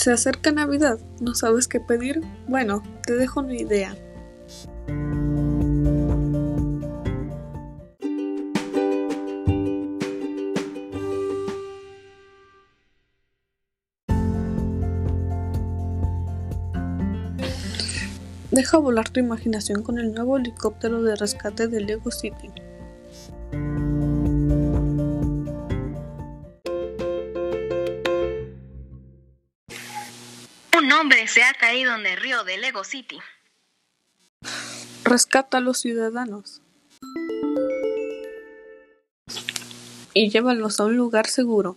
Se acerca Navidad, ¿no sabes qué pedir? Bueno, te dejo una idea. Deja volar tu imaginación con el nuevo helicóptero de rescate de Lego City. Un hombre se ha caído en el río de Lego City. Rescata a los ciudadanos. Y llévalos a un lugar seguro.